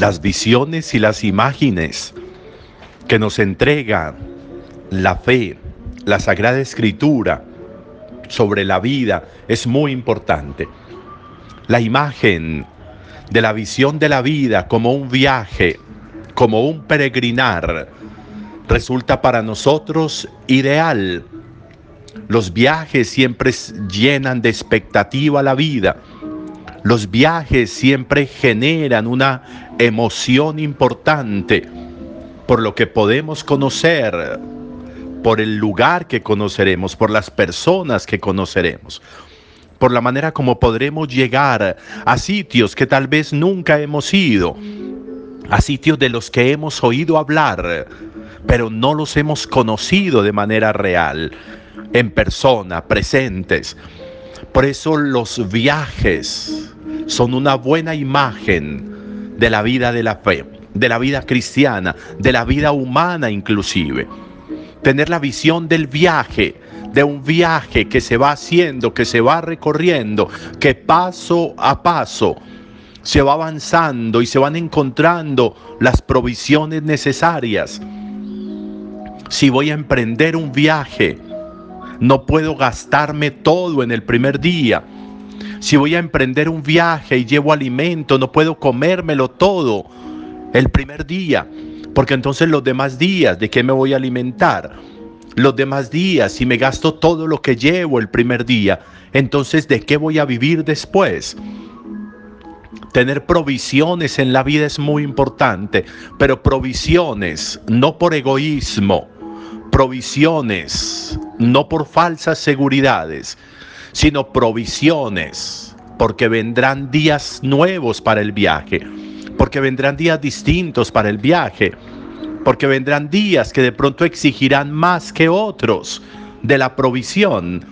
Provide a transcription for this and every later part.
las visiones y las imágenes que nos entrega la fe, la Sagrada Escritura sobre la vida es muy importante. La imagen de la visión de la vida como un viaje, como un peregrinar, resulta para nosotros ideal. Los viajes siempre llenan de expectativa la vida. Los viajes siempre generan una emoción importante por lo que podemos conocer, por el lugar que conoceremos, por las personas que conoceremos, por la manera como podremos llegar a sitios que tal vez nunca hemos ido, a sitios de los que hemos oído hablar, pero no los hemos conocido de manera real, en persona, presentes. Por eso los viajes son una buena imagen de la vida de la fe, de la vida cristiana, de la vida humana inclusive. Tener la visión del viaje, de un viaje que se va haciendo, que se va recorriendo, que paso a paso se va avanzando y se van encontrando las provisiones necesarias. Si voy a emprender un viaje, no puedo gastarme todo en el primer día. Si voy a emprender un viaje y llevo alimento, no puedo comérmelo todo el primer día, porque entonces los demás días, ¿de qué me voy a alimentar? Los demás días, si me gasto todo lo que llevo el primer día, entonces ¿de qué voy a vivir después? Tener provisiones en la vida es muy importante, pero provisiones no por egoísmo, provisiones, no por falsas seguridades, sino provisiones, porque vendrán días nuevos para el viaje, porque vendrán días distintos para el viaje, porque vendrán días que de pronto exigirán más que otros de la provisión.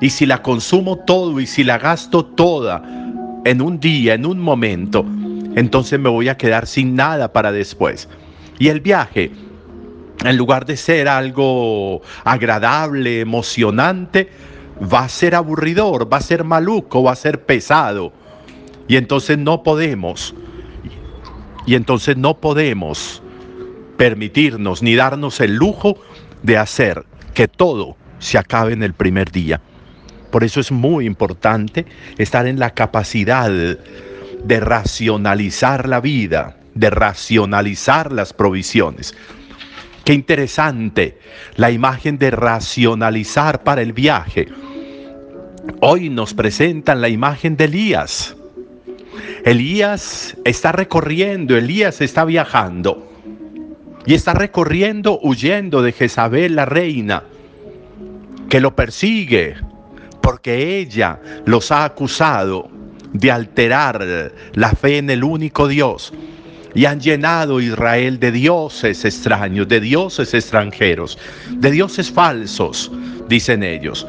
Y si la consumo todo y si la gasto toda en un día, en un momento, entonces me voy a quedar sin nada para después. Y el viaje en lugar de ser algo agradable, emocionante, va a ser aburridor, va a ser maluco, va a ser pesado. Y entonces no podemos, y entonces no podemos permitirnos ni darnos el lujo de hacer que todo se acabe en el primer día. Por eso es muy importante estar en la capacidad de racionalizar la vida, de racionalizar las provisiones. Qué interesante la imagen de racionalizar para el viaje. Hoy nos presentan la imagen de Elías. Elías está recorriendo, Elías está viajando y está recorriendo huyendo de Jezabel, la reina, que lo persigue porque ella los ha acusado de alterar la fe en el único Dios y han llenado Israel de dioses extraños, de dioses extranjeros, de dioses falsos, dicen ellos.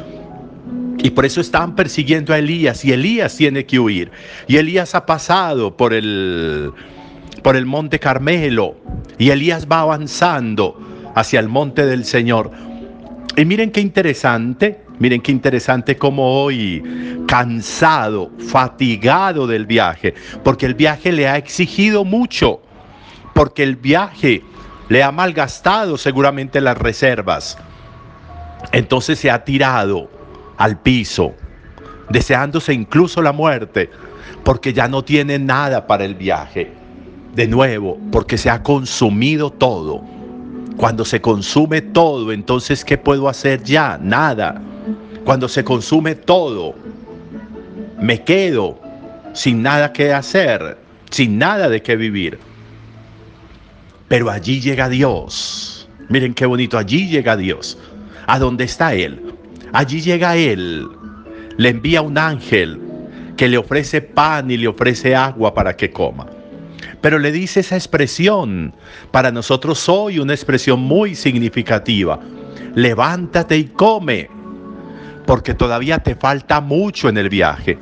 Y por eso están persiguiendo a Elías y Elías tiene que huir. Y Elías ha pasado por el, por el monte Carmelo y Elías va avanzando hacia el monte del Señor. Y miren qué interesante, miren qué interesante como hoy, cansado, fatigado del viaje, porque el viaje le ha exigido mucho, porque el viaje le ha malgastado seguramente las reservas. Entonces se ha tirado al piso, deseándose incluso la muerte, porque ya no tiene nada para el viaje. De nuevo, porque se ha consumido todo cuando se consume todo, entonces ¿qué puedo hacer ya? Nada. Cuando se consume todo, me quedo sin nada que hacer, sin nada de qué vivir. Pero allí llega Dios. Miren qué bonito, allí llega Dios. ¿A dónde está Él? Allí llega Él. Le envía un ángel que le ofrece pan y le ofrece agua para que coma. Pero le dice esa expresión, para nosotros hoy una expresión muy significativa. Levántate y come, porque todavía te falta mucho en el viaje.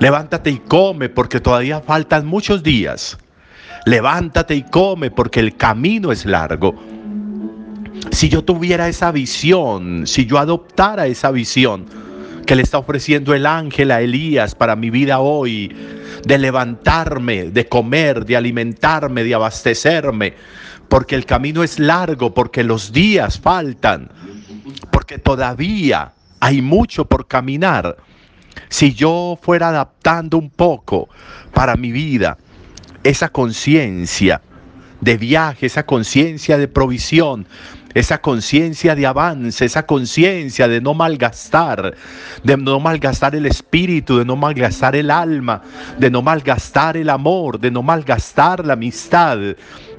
Levántate y come, porque todavía faltan muchos días. Levántate y come, porque el camino es largo. Si yo tuviera esa visión, si yo adoptara esa visión, que le está ofreciendo el ángel a Elías para mi vida hoy, de levantarme, de comer, de alimentarme, de abastecerme, porque el camino es largo, porque los días faltan, porque todavía hay mucho por caminar. Si yo fuera adaptando un poco para mi vida esa conciencia de viaje, esa conciencia de provisión, esa conciencia de avance, esa conciencia de no malgastar, de no malgastar el espíritu, de no malgastar el alma, de no malgastar el amor, de no malgastar la amistad,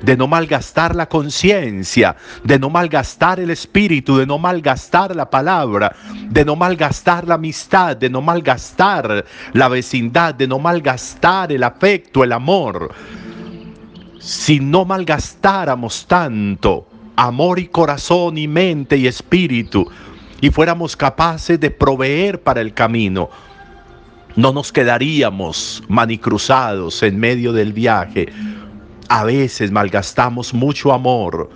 de no malgastar la conciencia, de no malgastar el espíritu, de no malgastar la palabra, de no malgastar la amistad, de no malgastar la vecindad, de no malgastar el afecto, el amor. Si no malgastáramos tanto, amor y corazón y mente y espíritu y fuéramos capaces de proveer para el camino, no nos quedaríamos manicruzados en medio del viaje. A veces malgastamos mucho amor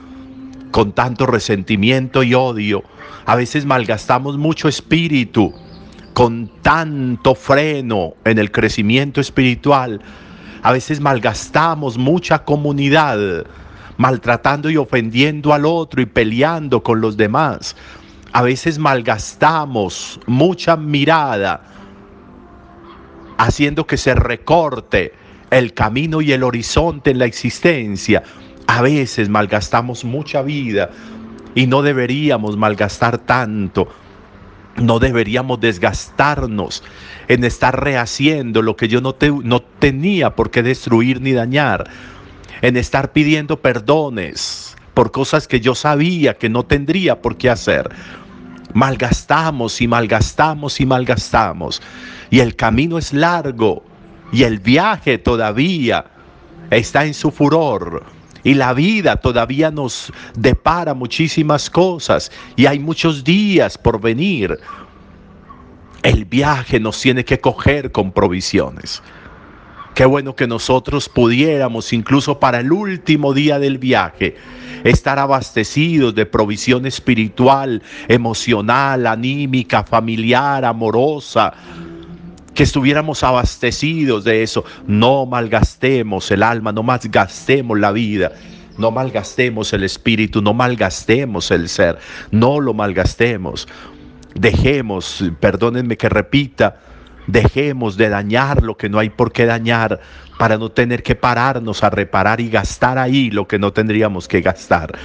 con tanto resentimiento y odio. A veces malgastamos mucho espíritu con tanto freno en el crecimiento espiritual. A veces malgastamos mucha comunidad maltratando y ofendiendo al otro y peleando con los demás. A veces malgastamos mucha mirada haciendo que se recorte el camino y el horizonte en la existencia. A veces malgastamos mucha vida y no deberíamos malgastar tanto. No deberíamos desgastarnos en estar rehaciendo lo que yo no, no tenía por qué destruir ni dañar en estar pidiendo perdones por cosas que yo sabía que no tendría por qué hacer. Malgastamos y malgastamos y malgastamos. Y el camino es largo y el viaje todavía está en su furor. Y la vida todavía nos depara muchísimas cosas y hay muchos días por venir. El viaje nos tiene que coger con provisiones. Qué bueno que nosotros pudiéramos, incluso para el último día del viaje, estar abastecidos de provisión espiritual, emocional, anímica, familiar, amorosa. Que estuviéramos abastecidos de eso. No malgastemos el alma, no malgastemos la vida. No malgastemos el espíritu, no malgastemos el ser, no lo malgastemos. Dejemos, perdónenme que repita, Dejemos de dañar lo que no hay por qué dañar para no tener que pararnos a reparar y gastar ahí lo que no tendríamos que gastar.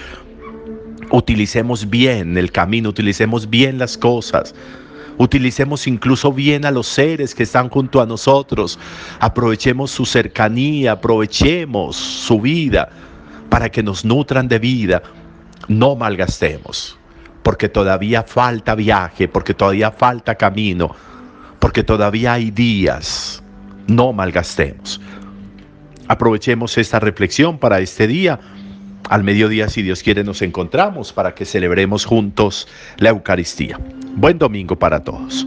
Utilicemos bien el camino, utilicemos bien las cosas. Utilicemos incluso bien a los seres que están junto a nosotros. Aprovechemos su cercanía, aprovechemos su vida para que nos nutran de vida. No malgastemos, porque todavía falta viaje, porque todavía falta camino porque todavía hay días. No malgastemos. Aprovechemos esta reflexión para este día. Al mediodía, si Dios quiere, nos encontramos para que celebremos juntos la Eucaristía. Buen domingo para todos.